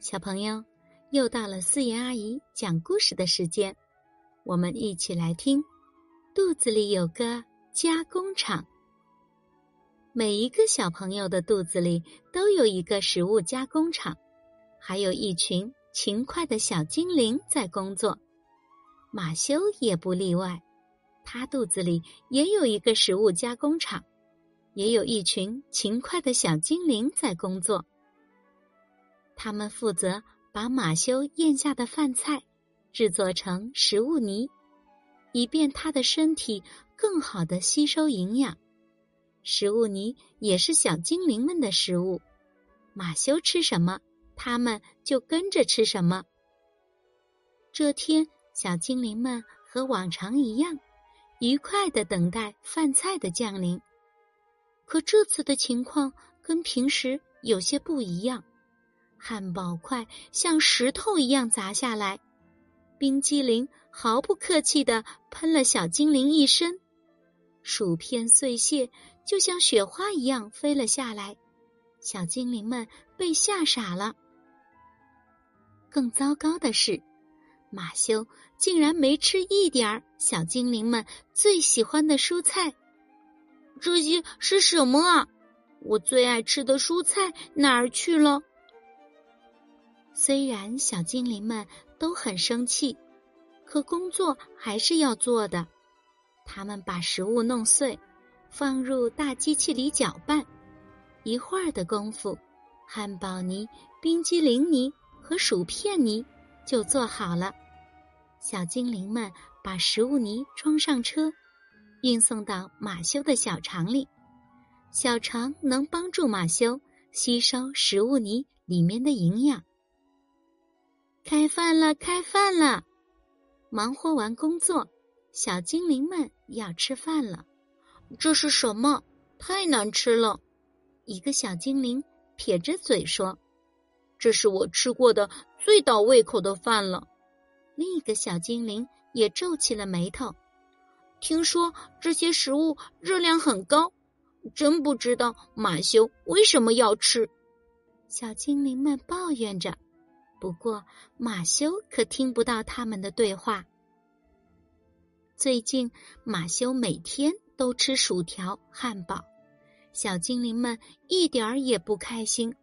小朋友，又到了思妍阿姨讲故事的时间，我们一起来听。肚子里有个加工厂，每一个小朋友的肚子里都有一个食物加工厂，还有一群勤快的小精灵在工作。马修也不例外，他肚子里也有一个食物加工厂，也有一群勤快的小精灵在工作。他们负责把马修咽下的饭菜制作成食物泥，以便他的身体更好的吸收营养。食物泥也是小精灵们的食物，马修吃什么，他们就跟着吃什么。这天，小精灵们和往常一样，愉快的等待饭菜的降临。可这次的情况跟平时有些不一样。汉堡块像石头一样砸下来，冰激凌毫不客气的喷了小精灵一身，薯片碎屑就像雪花一样飞了下来，小精灵们被吓傻了。更糟糕的是，马修竟然没吃一点儿小精灵们最喜欢的蔬菜。这些是什么啊？我最爱吃的蔬菜哪儿去了？虽然小精灵们都很生气，可工作还是要做的。他们把食物弄碎，放入大机器里搅拌。一会儿的功夫，汉堡泥、冰激凌泥和薯片泥就做好了。小精灵们把食物泥装上车，运送到马修的小肠里。小肠能帮助马修吸收食物泥里面的营养。开饭了，开饭了！忙活完工作，小精灵们要吃饭了。这是什么？太难吃了！一个小精灵撇着嘴说：“这是我吃过的最倒胃口的饭了。”另一个小精灵也皱起了眉头。听说这些食物热量很高，真不知道马修为什么要吃。小精灵们抱怨着。不过，马修可听不到他们的对话。最近，马修每天都吃薯条、汉堡，小精灵们一点儿也不开心。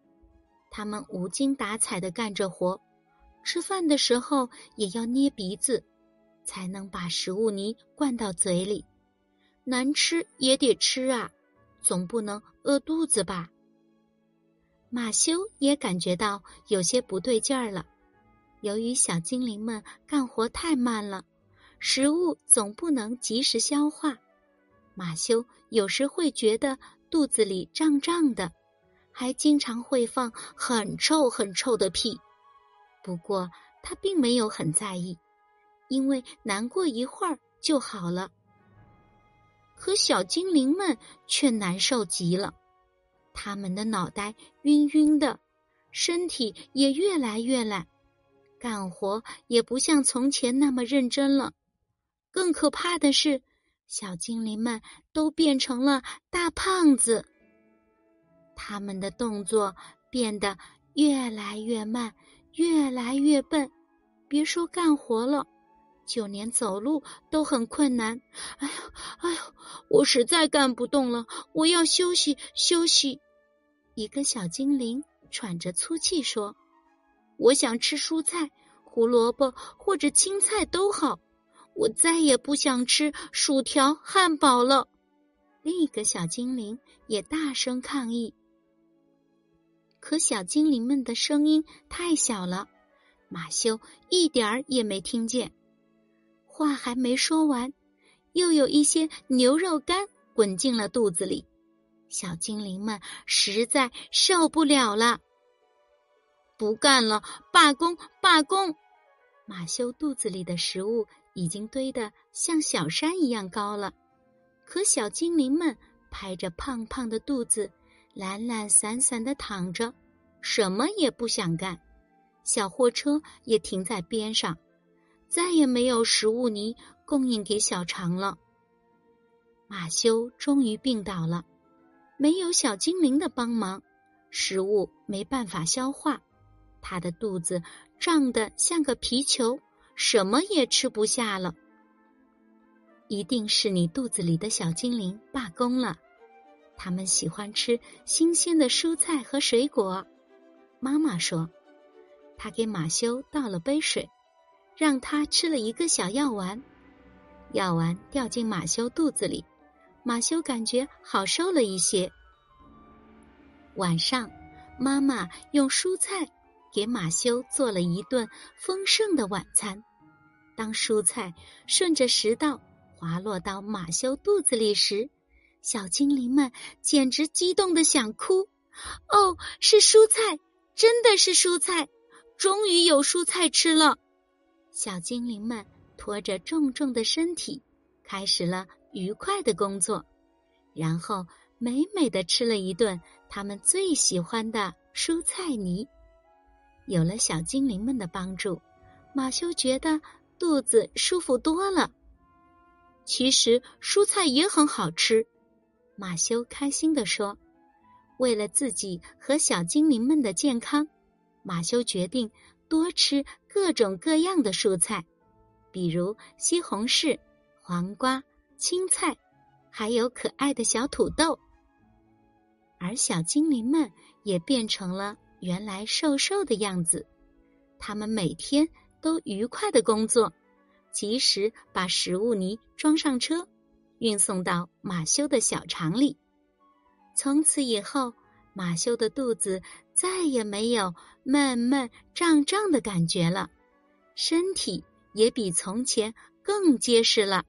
他们无精打采的干着活，吃饭的时候也要捏鼻子，才能把食物泥灌到嘴里。难吃也得吃啊，总不能饿肚子吧？马修也感觉到有些不对劲儿了。由于小精灵们干活太慢了，食物总不能及时消化。马修有时会觉得肚子里胀胀的，还经常会放很臭很臭的屁。不过他并没有很在意，因为难过一会儿就好了。可小精灵们却难受极了。他们的脑袋晕晕的，身体也越来越懒，干活也不像从前那么认真了。更可怕的是，小精灵们都变成了大胖子。他们的动作变得越来越慢，越来越笨，别说干活了，就连走路都很困难。哎呦，哎呦，我实在干不动了，我要休息休息。一个小精灵喘着粗气说：“我想吃蔬菜，胡萝卜或者青菜都好。我再也不想吃薯条、汉堡了。”另一个小精灵也大声抗议。可小精灵们的声音太小了，马修一点儿也没听见。话还没说完，又有一些牛肉干滚进了肚子里。小精灵们实在受不了了，不干了！罢工！罢工！马修肚子里的食物已经堆得像小山一样高了，可小精灵们拍着胖胖的肚子，懒懒散散的躺着，什么也不想干。小货车也停在边上，再也没有食物泥供应给小肠了。马修终于病倒了。没有小精灵的帮忙，食物没办法消化，他的肚子胀得像个皮球，什么也吃不下了。一定是你肚子里的小精灵罢工了。他们喜欢吃新鲜的蔬菜和水果。妈妈说，她给马修倒了杯水，让他吃了一个小药丸。药丸掉进马修肚子里，马修感觉好受了一些。晚上，妈妈用蔬菜给马修做了一顿丰盛的晚餐。当蔬菜顺着食道滑落到马修肚子里时，小精灵们简直激动的想哭。哦，是蔬菜，真的是蔬菜，终于有蔬菜吃了！小精灵们拖着重重的身体，开始了愉快的工作，然后美美的吃了一顿他们最喜欢的蔬菜泥。有了小精灵们的帮助，马修觉得肚子舒服多了。其实蔬菜也很好吃，马修开心地说。为了自己和小精灵们的健康，马修决定多吃各种各样的蔬菜，比如西红柿、黄瓜、青菜，还有可爱的小土豆。而小精灵们也变成了原来瘦瘦的样子，他们每天都愉快的工作。及时把食物泥装上车，运送到马修的小肠里。从此以后，马修的肚子再也没有闷闷胀胀的感觉了，身体也比从前更结实了。